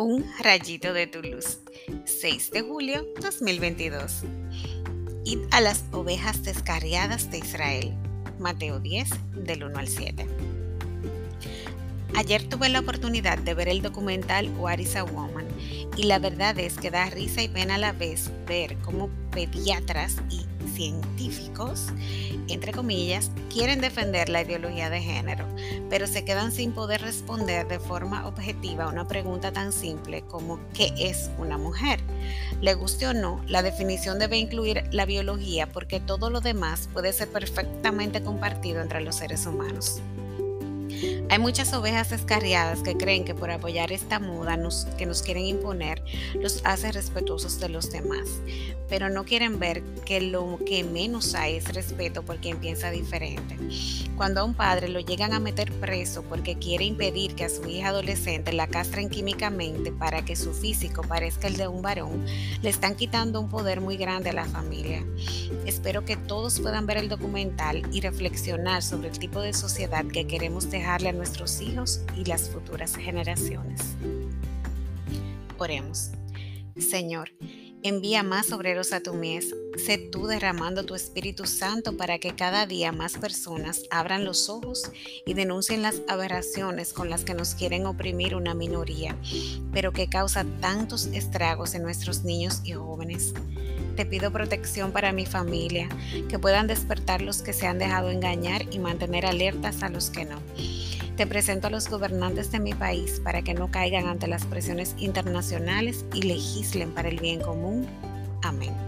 Un rayito de tu luz. 6 de julio 2022. Id a las ovejas descarriadas de Israel. Mateo 10, del 1 al 7. Ayer tuve la oportunidad de ver el documental What is a Woman y la verdad es que da risa y pena a la vez ver cómo pediatras y científicos, entre comillas, quieren defender la ideología de género, pero se quedan sin poder responder de forma objetiva a una pregunta tan simple como ¿qué es una mujer? Le guste o no, la definición debe incluir la biología porque todo lo demás puede ser perfectamente compartido entre los seres humanos. Hay muchas ovejas descarriadas que creen que por apoyar esta moda que nos quieren imponer los hace respetuosos de los demás, pero no quieren ver que lo que menos hay es respeto por quien piensa diferente. Cuando a un padre lo llegan a meter preso porque quiere impedir que a su hija adolescente la castren químicamente para que su físico parezca el de un varón, le están quitando un poder muy grande a la familia. Espero que todos puedan ver el documental y reflexionar sobre el tipo de sociedad que queremos dejar a nuestros hijos y las futuras generaciones. Oremos. Señor, envía más obreros a tu mies. Sé tú derramando tu Espíritu Santo para que cada día más personas abran los ojos y denuncien las aberraciones con las que nos quieren oprimir una minoría, pero que causa tantos estragos en nuestros niños y jóvenes te pido protección para mi familia, que puedan despertar los que se han dejado engañar y mantener alertas a los que no. Te presento a los gobernantes de mi país para que no caigan ante las presiones internacionales y legislen para el bien común. Amén.